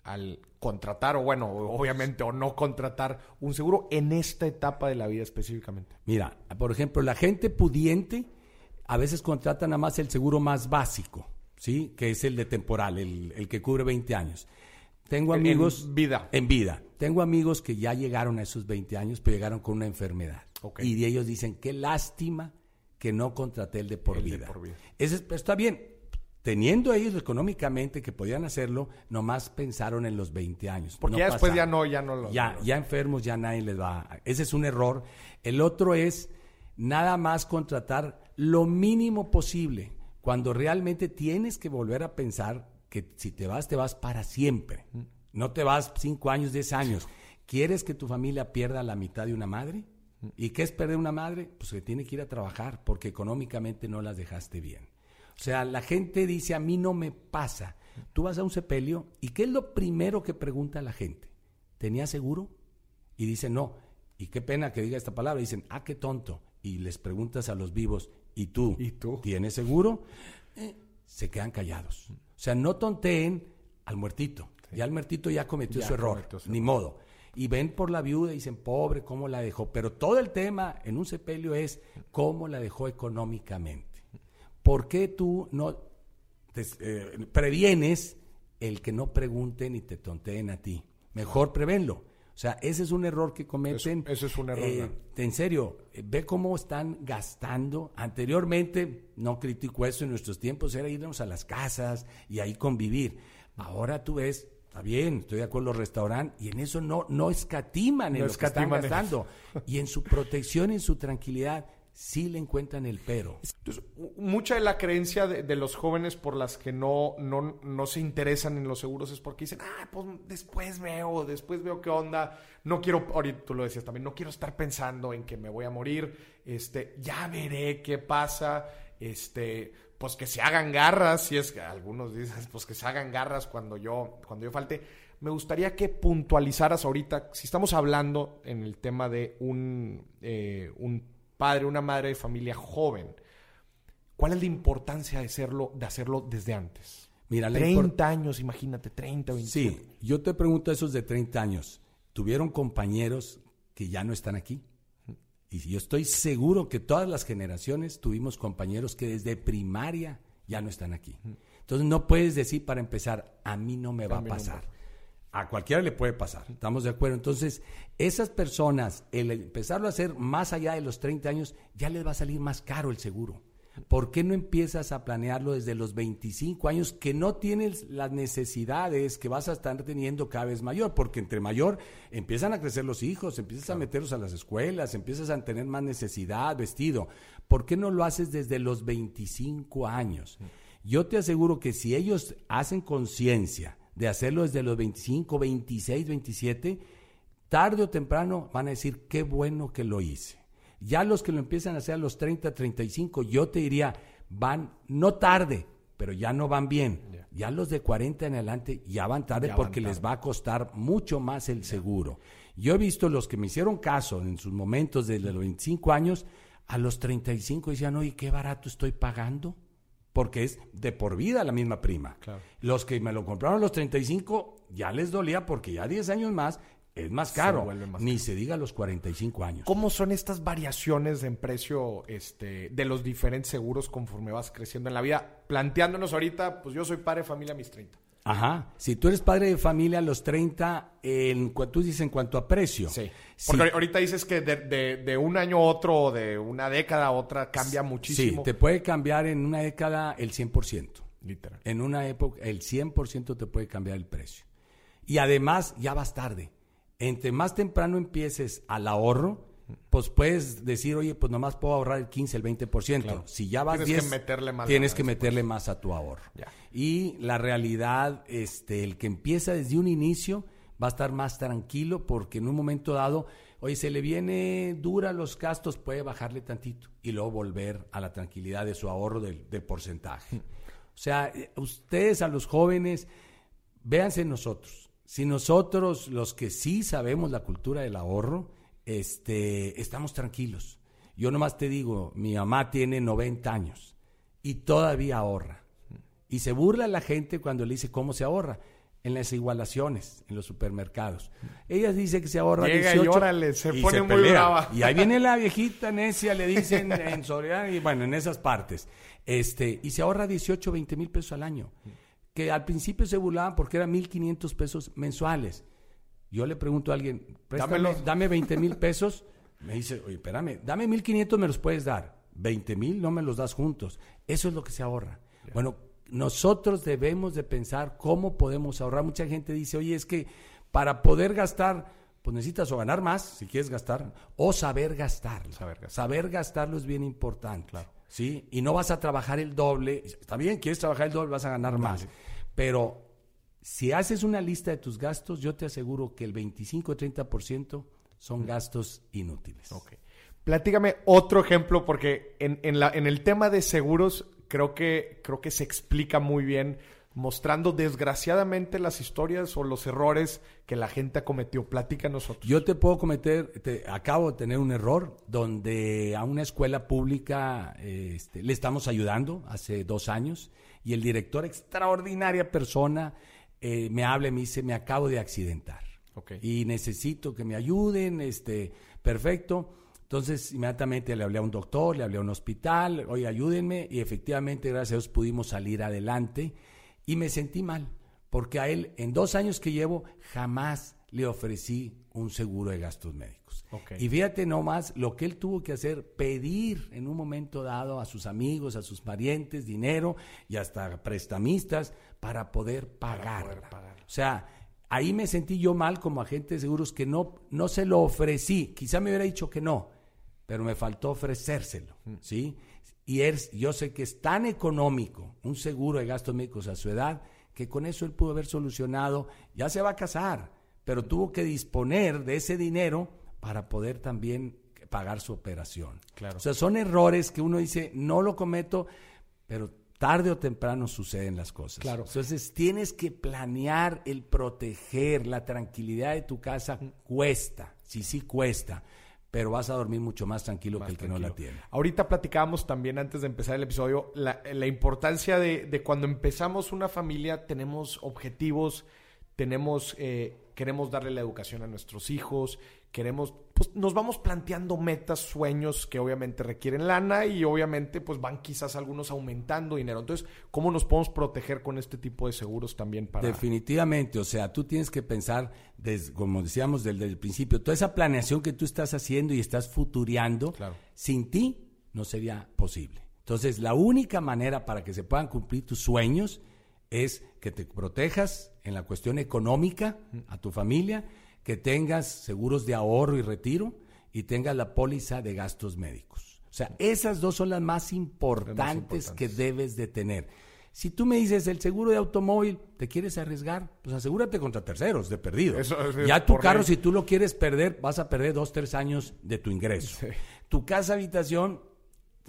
al contratar, o bueno, obviamente, o no contratar un seguro en esta etapa de la vida específicamente. Mira, por ejemplo, la gente pudiente a veces contrata nada más el seguro más básico, ¿sí? Que es el de temporal, el, el que cubre 20 años. Tengo En- amigos... en vida. En vida. Tengo amigos que ya llegaron a esos 20 años, pero llegaron con una enfermedad. Y ellos dicen, qué lástima que no contraté el de por El de vida. por vida. Ese está bien. Teniendo ellos económicamente que podían hacerlo, nomás pensaron en los 20 años. Porque No ya después ya no, ya no lo... Ya, ya enfermos, ya nadie les va. a- Ese es un error. El otro es nada más contratar lo mínimo posible, cuando realmente tienes que volver a pensar que si te vas, te vas para siempre. No te vas cinco años, diez años. ¿Quieres que tu familia pierda la mitad de una madre? ¿Y qué es perder una madre? Pues que tiene que ir a trabajar porque económicamente no las dejaste bien. O sea, la gente dice, a mí no me pasa. Tú vas a un sepelio y ¿qué es lo primero que pregunta la gente? ¿Tenía seguro? Y dice, no. Y qué pena que diga esta palabra. Dicen, ah, qué tonto. Y les preguntas a los vivos, ¿y tú? ¿Y tú? ¿Tienes seguro? Eh, se quedan callados. O sea, no tonteen al muertito. Ya el muertito ya cometió Ya su error. cometió su Ni modo. Y ven por la viuda y dicen, pobre, ¿cómo la dejó? Pero todo el tema en un sepelio es cómo la dejó económicamente. ¿Por qué tú no te- eh, previenes el que no pregunten y te tonteen a ti? Mejor prevenlo. O sea, ese es un error que cometen. Eso- eso es un error, Eh, en serio, eh, ve cómo están gastando. Anteriormente, no critico eso, en nuestros tiempos era irnos a las casas y ahí convivir. Ahora tú ves, está bien, estoy de acuerdo, los restaurantes, y en eso no, no escatiman en No lo que están en gastando. Y en su protección, en su tranquilidad, sí le encuentran el pero. Mucha de la creencia de, de los jóvenes por las que no, no, no se interesan en los seguros es porque dicen, ah, pues después veo, después veo qué onda. No quiero, ahorita tú lo decías también, no quiero estar pensando en que me voy a morir. Este, ya veré qué pasa. Este, pues que se hagan garras, si es que algunos dicen, pues que se hagan garras cuando yo, cuando yo falte. Me gustaría que puntualizaras ahorita, si estamos hablando en el tema de un, eh, un padre, una madre de familia joven, ¿cuál es la importancia de hacerlo, de hacerlo desde antes? Mira, la 30 impor- años, imagínate, 30, 27. Sí, yo te pregunto a esos de 30 años, ¿tuvieron compañeros que ya no están aquí? Y yo estoy seguro que todas las generaciones tuvimos compañeros que desde primaria ya no están aquí. Entonces no puedes decir para empezar, a mí no me va a pasar. A cualquiera le puede pasar, estamos de acuerdo. Entonces, esas personas, el empezarlo a hacer más allá de los 30 años, ya les va a salir más caro el seguro. ¿Por qué no empiezas a planearlo desde los 25 años que no tienes las necesidades que vas a estar teniendo cada vez mayor? Porque entre mayor empiezan a crecer los hijos, empiezas a meterlos a las escuelas, empiezas a tener más necesidad, vestido. ¿Por qué no lo haces desde los 25 años? Yo te aseguro que si ellos hacen conciencia de hacerlo desde los 25, 26, 27, tarde o temprano van a decir qué bueno que lo hice. Ya los que lo empiezan a hacer a los 30, 35, yo te diría, van no tarde, pero ya no van bien. Ya los de 40 en adelante ya van tarde porque les va a costar mucho más el seguro. Yo he visto los que me hicieron caso en sus momentos de los 25 años, a los 35 decían, oye, qué barato estoy pagando porque es de por vida la misma prima. Los que me lo compraron a los 35 ya les dolía porque ya 10 años más es más caro. Ni se diga los 45 años. ¿Cómo son estas variaciones en precio este, de los diferentes seguros conforme vas creciendo en la vida? Planteándonos ahorita, pues yo soy padre de familia a mis 30. Ajá. Si tú eres padre de familia a los 30, en, tú dices en cuanto a precio. Sí. Porque ahorita dices que de, un año a otro, de una década a otra, cambia muchísimo. Sí, te puede cambiar en una década el 100%. Literal. En una época, el 100% te puede cambiar el precio. Y además, ya vas tarde. Entre más temprano empieces al ahorro, pues puedes decir, oye, pues nomás puedo ahorrar el 15, el 20%. Si ya vas tienes que meterle más tienes que meterle más a tu ahorro. Y la realidad, este, el que empieza desde un inicio va a estar más tranquilo porque en un momento dado, oye, se le viene dura los gastos, puede bajarle tantito y luego volver a la tranquilidad de su ahorro del, porcentaje. O sea, eh, ustedes a los jóvenes, véanse nosotros. Si nosotros, los que sí sabemos la cultura del ahorro, este, estamos tranquilos. Yo nomás te digo, mi mamá tiene 90 años y todavía ahorra. Y se burla la gente cuando le dice cómo se ahorra. En las igualaciones, en los supermercados. Ella dice que se ahorra Llega 18 y órale, se pone muy brava. Y ahí viene la viejita necia, le dicen en Soledad y bueno, en esas partes. Este, y se ahorra 18, 20 mil pesos al año. Que al principio se burlaban porque eran 1.500 pesos mensuales. Yo le pregunto a alguien, préstame, dame 20 mil pesos. Me dice, oye, espérame, dame 1.500, me los puedes dar. 20 mil no me los das juntos. Eso es lo que se ahorra. Bueno, nosotros debemos de pensar cómo podemos ahorrar. Mucha gente dice, oye, es que para poder gastar, pues necesitas o ganar más, si quieres gastar, o saber gastar. Saber, gastar. saber gastarlo es bien importante. Claro. ¿sí? Y no vas a trabajar el doble. Está bien, quieres trabajar el doble, vas a ganar más. Pero si haces una lista de tus gastos, yo te aseguro que el 25 o 30% son gastos inútiles. Ok. Platígame otro ejemplo, porque en, en, la, en el tema de seguros creo que, creo que se explica muy bien mostrando desgraciadamente las historias o los errores que la gente cometió. Platícanos nosotros. Yo te puedo cometer, te, acabo de tener un error donde a una escuela pública este, le estamos ayudando hace dos años y el director, extraordinaria persona, eh, me habla y me dice, me acabo de accidentar. Y necesito que me ayuden, este, perfecto. Entonces, inmediatamente le hablé a un doctor, le hablé a un hospital, oye, ayúdenme. Y efectivamente, gracias a Dios, pudimos salir adelante. Y me sentí mal, porque a él, en dos años que llevo, jamás le ofrecí un seguro de gastos médicos. Y fíjate nomás lo que él tuvo que hacer, pedir en un momento dado a sus amigos, a sus parientes, dinero y hasta prestamistas para poder pagar. O sea, ahí me sentí yo mal como agente de seguros que no, no se lo ofrecí. Quizá me hubiera dicho que no, pero me faltó ofrecérselo, mm. ¿sí? Y es, yo sé que es tan económico un seguro de gastos médicos a su edad que con eso él pudo haber solucionado, ya se va a casar, pero tuvo que disponer de ese dinero para poder también pagar su operación. Claro. O sea, son errores que uno dice, no lo cometo, pero tarde o temprano suceden las cosas. Claro. Entonces tienes que planear el proteger la tranquilidad de tu casa cuesta, sí sí cuesta, pero vas a dormir mucho más tranquilo que el que no la tiene. Ahorita platicábamos también antes de empezar el episodio la, importancia de, de, cuando empezamos una familia tenemos objetivos, tenemos eh, queremos darle la educación a nuestros hijos, queremos, pues nos vamos planteando metas, sueños que obviamente requieren lana y obviamente pues van quizás algunos aumentando dinero. Entonces, ¿cómo nos podemos proteger con este tipo de seguros también para... Definitivamente, o sea, tú tienes que pensar, desde, como decíamos desde el principio, toda esa planeación que tú estás haciendo y estás futureando, sin ti no sería posible. Entonces, la única manera para que se puedan cumplir tus sueños es que te protejas en la cuestión económica a tu familia, que tengas seguros de ahorro y retiro y tengas la póliza de gastos médicos. O sea, esas dos son las más importantes, que debes de tener. Si tú me dices el seguro de automóvil, ¿te quieres arriesgar? Pues asegúrate contra terceros, de perdido. ya tu carro, si tú lo quieres perder, vas a perder dos, tres años de tu ingreso. Tu casa habitación,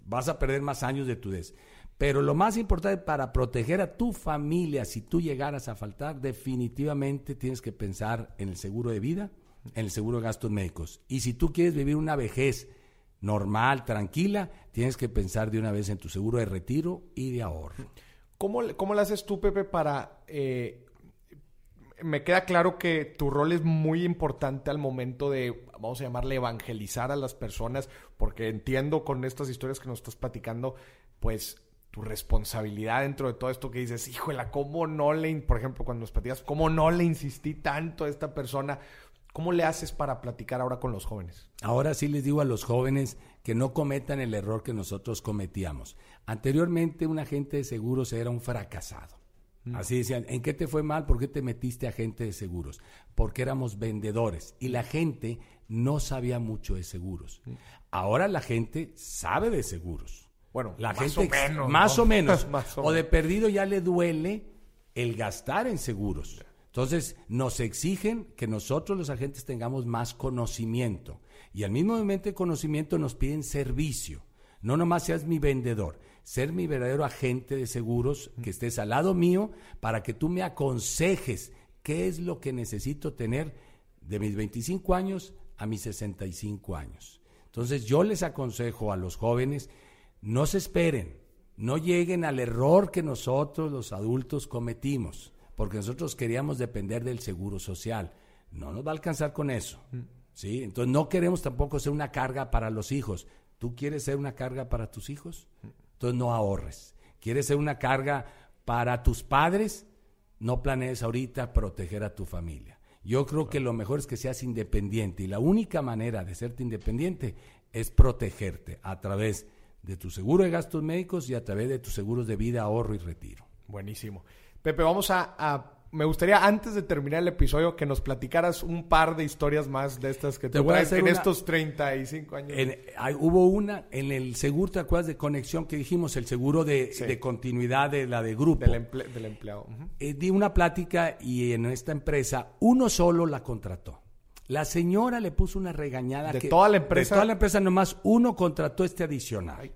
vas a perder más años de tu des. Pero lo más importante para proteger a tu familia, si tú llegaras a faltar, definitivamente tienes que pensar en el seguro de vida, en el seguro de gastos médicos. Y si tú quieres vivir una vejez normal, tranquila, tienes que pensar de una vez en tu seguro de retiro y de ahorro. ¿Cómo, cómo le haces tú, Pepe, para... Eh, me queda claro que tu rol es muy importante al momento de, vamos a llamarle, evangelizar a las personas, porque entiendo con estas historias que nos estás platicando, pues tu responsabilidad dentro de todo esto que dices, híjole, ¿cómo no le, por ejemplo, cuando nos platicas, cómo no le insistí tanto a esta persona? ¿Cómo le haces para platicar ahora con los jóvenes? Ahora sí les digo a los jóvenes que no cometan el error que nosotros cometíamos. Anteriormente un agente de seguros era un fracasado. Mm. Así decían, ¿en qué te fue mal? ¿Por qué te metiste agente de seguros? Porque éramos vendedores y la gente no sabía mucho de seguros. Mm. Ahora la gente sabe de seguros. Bueno, la más gente, o menos. Más o menos. o, de perdido ya le duele el gastar en seguros. Entonces, nos exigen que nosotros los agentes tengamos más conocimiento. Y al mismo momento de conocimiento nos piden servicio. No nomás seas mi vendedor, ser mi verdadero agente de seguros, que estés al lado mío para que tú me aconsejes qué es lo que necesito tener de mis 25 años a mis 65 años. Entonces, yo les aconsejo a los jóvenes no se esperen, no lleguen al error que nosotros los adultos cometimos, porque nosotros queríamos depender del seguro social. No nos va a alcanzar con eso. Mm. ¿sí? Entonces no queremos tampoco ser una carga para los hijos. ¿Tú quieres ser una carga para tus hijos? Entonces no ahorres. ¿Quieres ser una carga para tus padres? No planees ahorita proteger a tu familia. Yo creo que lo mejor es que seas independiente y la única manera de serte independiente es protegerte a través de tu seguro de gastos médicos y a través de tus seguros de vida, ahorro y retiro. Buenísimo. Pepe, vamos a, me gustaría antes de terminar el episodio que nos platicaras un par de historias más de estas que te, a hacer en estos 35 años. hubo una en el seguro, ¿te acuerdas de conexión que dijimos? El seguro de, continuidad de la de grupo. Del, empleado. Eh, di una plática y en esta empresa uno solo la contrató. La señora le puso una regañada. De toda la empresa. De toda la empresa, nomás uno contrató este adicional.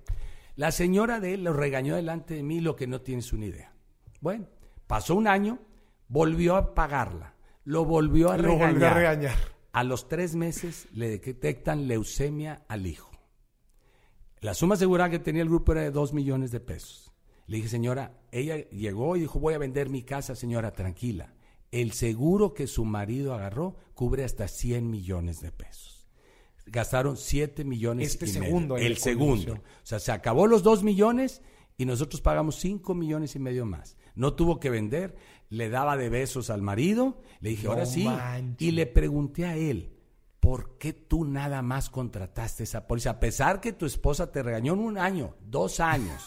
La señora de él lo regañó delante de mí, lo que no tienes una idea. Bueno, pasó un año, volvió a pagarla, lo volvió a, regañar. Volvió a regañar. A los tres meses le detectan leucemia al hijo. La suma asegurada que tenía el grupo era de dos millones de pesos. Le dije, señora, ella llegó y dijo, voy a vender mi casa, señora, tranquila el seguro que su marido agarró cubre hasta 100 millones de pesos. Gastaron 7 millones este segundo, El segundo. O sea, se acabó los 2 millones y nosotros pagamos 5 millones y medio más. No tuvo que vender, le daba de besos al marido, le dije, ahora sí. Y le pregunté a él, ¿por qué tú nada más contrataste esa póliza? A pesar que tu esposa te regañó en un año, dos años,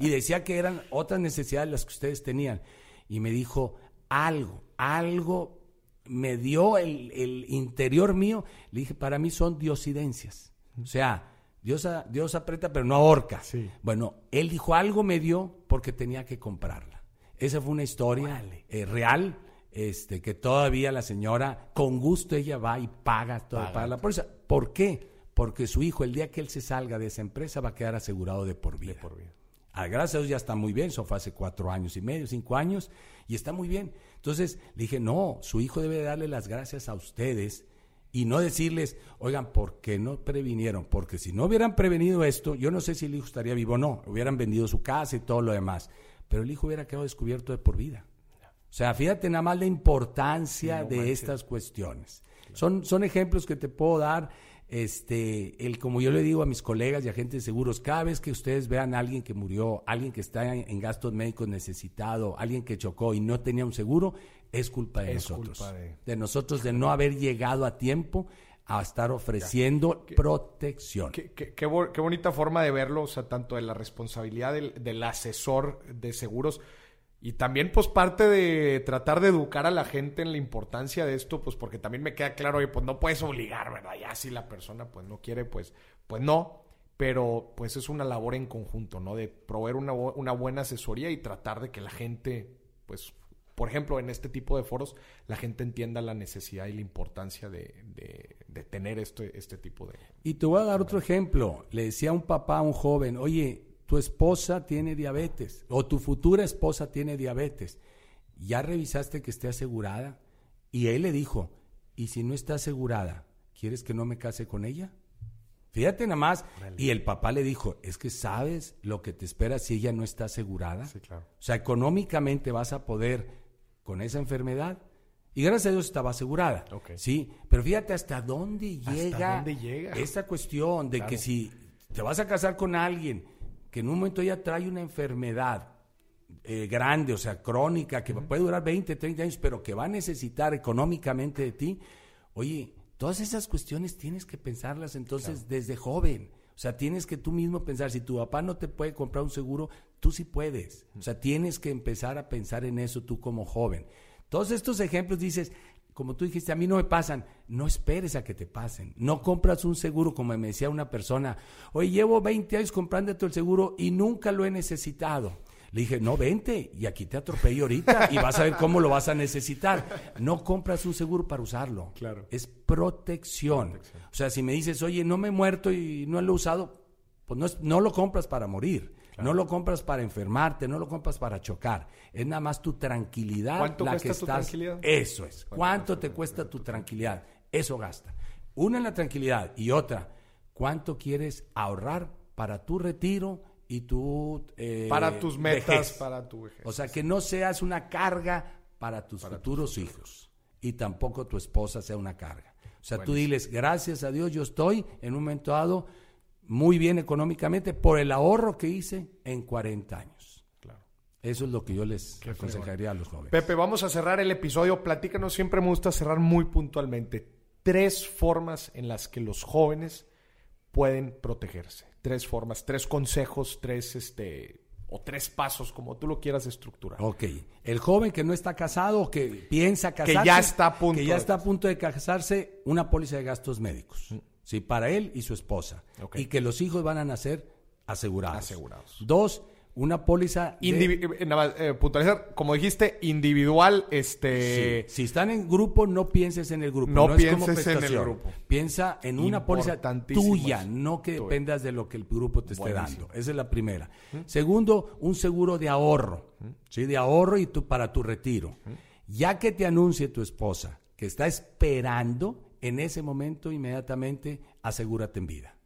y decía que eran otras necesidades las que ustedes tenían. Y me dijo, algo, algo me dio el, interior mío. Le dije, para mí son diosidencias. O sea, Dios, Dios aprieta pero no ahorca. Bueno, él dijo, algo me dio porque tenía que comprarla. Esa fue una historia eh, real, este, que todavía la señora, con gusto ella va y paga, toda, paga. la póliza. ¿Por qué? Porque su hijo, el día que él se salga de esa empresa, va a quedar asegurado de por vida. De por vida. Ah, gracias a Dios ya está muy bien, eso fue hace cuatro años y medio, cinco años, y está muy bien. Entonces le dije, no, su hijo debe darle las gracias a ustedes y no decirles, oigan, ¿por qué no previnieron? Porque si no hubieran prevenido esto, yo no sé si el hijo estaría vivo o no, hubieran vendido su casa y todo lo demás, pero el hijo hubiera quedado descubierto de por vida. O sea, fíjate nada más la importancia de estas cuestiones. Son, son ejemplos que te puedo dar este, el, como yo le digo a mis colegas y agentes de seguros, cada vez que ustedes vean a alguien que murió, alguien que está en, gastos médicos necesitado, alguien que chocó y no tenía un seguro, es culpa de nosotros. de... nosotros de no haber llegado a tiempo a estar ofreciendo protección. Qué, qué, bonita forma de verlo, o sea, tanto de la responsabilidad del, del asesor de seguros y también, pues, parte de tratar de educar a la gente en la importancia de esto, pues, porque también me queda claro, oye, pues no puedes obligar, ¿verdad? Ya si la persona, pues, no quiere, pues, pues no. pero pues es una labor en conjunto, ¿no? De proveer una, una buena asesoría y tratar de que la gente, pues, por ejemplo, en este tipo de foros, la gente entienda la necesidad y la importancia de, de, tener este, este tipo de... Y te voy a dar otro ejemplo. Le decía a un papá a un joven, oye, tu esposa tiene diabetes o tu futura esposa tiene diabetes. ¿Ya revisaste que esté asegurada? Y él le dijo, ¿y si no está asegurada, quieres que no me case con ella? Fíjate nada más. Y el papá le dijo, es que sabes lo que te espera si ella no está asegurada. Sí, claro. O sea, económicamente vas a poder con esa enfermedad. Y gracias a Dios estaba asegurada. Sí, pero fíjate hasta dónde llega, dónde llega? esta cuestión de que si te vas a casar con alguien que en un momento ya trae una enfermedad eh, grande, o sea, crónica, que puede durar 20, 30 años, pero que va a necesitar económicamente de ti, oye, todas esas cuestiones tienes que pensarlas entonces desde joven. O sea, tienes que tú mismo pensar, si tu papá no te puede comprar un seguro, tú sí puedes. O sea, tienes que empezar a pensar en eso tú como joven. Todos estos ejemplos dices, como tú dijiste, a mí no me pasan, no esperes a que te pasen. No compras un seguro, como me decía una persona, oye, llevo 20 años comprando el seguro y nunca lo he necesitado. Le dije, no, vente y aquí te atropello ahorita y vas a ver cómo lo vas a necesitar. No compras un seguro para usarlo. Claro. Es protección. O sea, si me dices, oye, no me he muerto y no lo he usado, pues no, no lo compras para morir. No lo compras para enfermarte, no lo compras para chocar. Es nada más tu tranquilidad ¿Cuánto la cuesta que tu estás. tranquilidad? Eso es. ¿Cuánto, te cuesta tu tranquilidad? Eso gasta. Una en la tranquilidad y otra, ¿cuánto quieres ahorrar para tu retiro y tu eh, para tus metas, para tu vejez? O sea, que no seas una carga para tus futuros hijos y tampoco tu esposa sea una carga. O sea, tú diles, gracias a Dios yo estoy en un momento dado muy bien económicamente por el ahorro que hice en 40 años. Claro. Eso es lo que yo les aconsejaría a los jóvenes. Pepe, vamos a cerrar el episodio. Platícanos, siempre me gusta cerrar muy puntualmente. Tres formas en las que los jóvenes pueden protegerse. Tres formas, tres consejos, tres este o tres pasos, como tú lo quieras estructurar. Ok. El joven que no está casado, que piensa casarse. Que ya está a punto. Que ya está a punto de casarse, una póliza de gastos médicos. Mm. ¿sí? Para él y su esposa. Y que los hijos van a nacer asegurados. Asegurados. Dos, una póliza de... Eh, eh, puntualizar, como dijiste, individual, este... Si están en grupo, no pienses en el grupo. No, pienses en el grupo. Piensa en una póliza tuya, no que dependas de lo que el grupo te esté dando. Esa es la primera. Segundo, un seguro de ahorro, ¿sí? De ahorro y tu, para tu retiro. Ya que te anuncie tu esposa que está esperando en ese momento inmediatamente asegúrate en vida.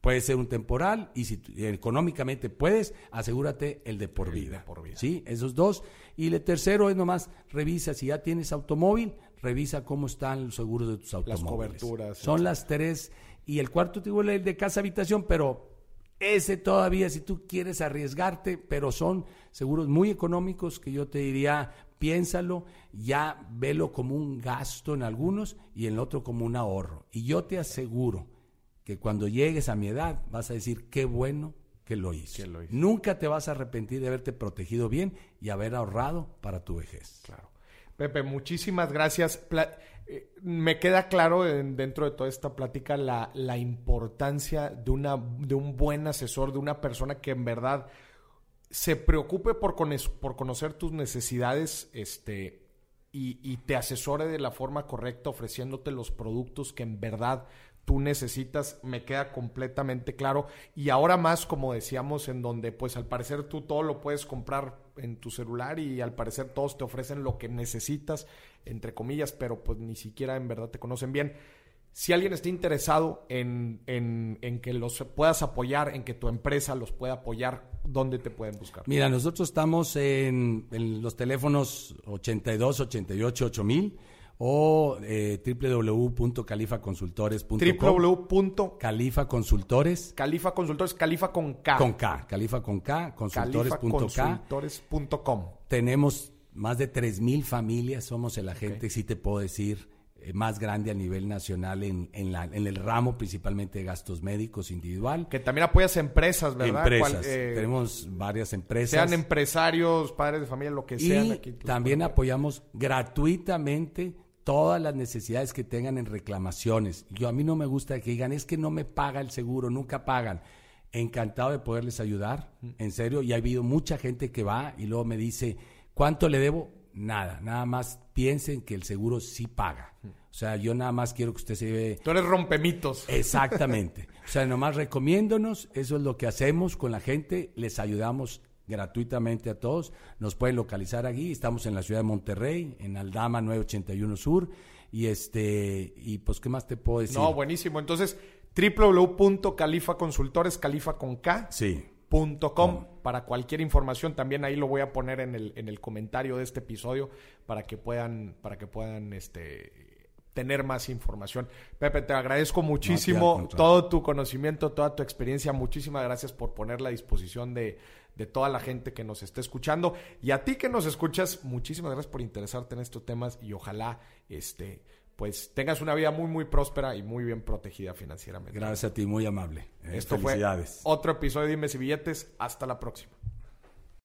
Puede ser un temporal y si económicamente puedes, asegúrate el de por vida. por vida. ¿Sí? Esos dos. Y el tercero es nomás, revisa si ya tienes automóvil, revisa cómo están los seguros de tus automóviles. Las coberturas. Son las tres. Y el cuarto tipo el de casa habitación, pero ese todavía si tú quieres arriesgarte, pero son seguros muy económicos que yo te diría, piénsalo, ya velo como un gasto en algunos y en el otro como un ahorro. Y yo te aseguro que cuando llegues a mi edad vas a decir, qué bueno que lo hice. Nunca te vas a arrepentir de haberte protegido bien y haber ahorrado para tu vejez. Claro. Pepe, muchísimas gracias. Eh, me queda claro dentro de toda esta plática la, la importancia de, una, de un buen asesor, de una persona que en verdad se preocupe por, por conocer tus necesidades este, y, te asesore de la forma correcta ofreciéndote los productos que en verdad tú necesitas, me queda completamente claro. Y ahora más, como decíamos, en donde pues al parecer tú todo lo puedes comprar en tu celular y al parecer todos te ofrecen lo que necesitas, entre comillas, pero pues ni siquiera en verdad te conocen bien si alguien está interesado en, que los puedas apoyar, en que tu empresa los pueda apoyar, ¿dónde te pueden buscar? Mira, nosotros estamos en, los teléfonos 82 88 8000 o eh, www.califaconsultores.com www.califaconsultores Califa Consultores, Califa con K. Con K, Califa con K, consultores.com. Tenemos más de 3.000 familias, somos el agente, sí te puedo decir, eh, más grande a nivel nacional en, en, la, en, el ramo principalmente de gastos médicos individual. Que también apoyas empresas, ¿verdad? Empresas. Eh, Tenemos varias empresas. Sean empresarios, padres de familia, lo que y sean. Aquí también apoyamos gratuitamente todas las necesidades que tengan en reclamaciones. Yo a mí no me gusta que digan, es que no me paga el seguro, nunca pagan. Encantado de poderles ayudar, en serio, y ha habido mucha gente que va y luego me dice, ¿cuánto le debo? Nada, nada más piensen que el seguro sí paga. O sea, yo nada más quiero que usted se ve... Tú eres rompemitos. Exactamente. O sea, nomás recomiéndonos, eso es lo que hacemos con la gente, les ayudamos gratuitamente a todos. Nos pueden localizar aquí, estamos en la ciudad de Monterrey, en Aldama 981 Sur. Y este, y pues, ¿qué más te puedo decir? No, buenísimo. Entonces, www.califaconsultores, califa con K. Sí. para cualquier información también ahí lo voy a poner en el, en el comentario de este episodio para que puedan para que puedan este tener más información. Pepe, te agradezco muchísimo todo tu conocimiento, toda tu experiencia. Muchísimas gracias por ponerla a disposición de, de toda la gente que nos esté escuchando. Y a ti que nos escuchas, muchísimas gracias por interesarte en estos temas y ojalá este pues tengas una vida muy muy próspera y muy bien protegida financieramente. Gracias a ti, muy amable. Eh, Esto fue otro episodio de Dime y Billetes. Hasta la próxima.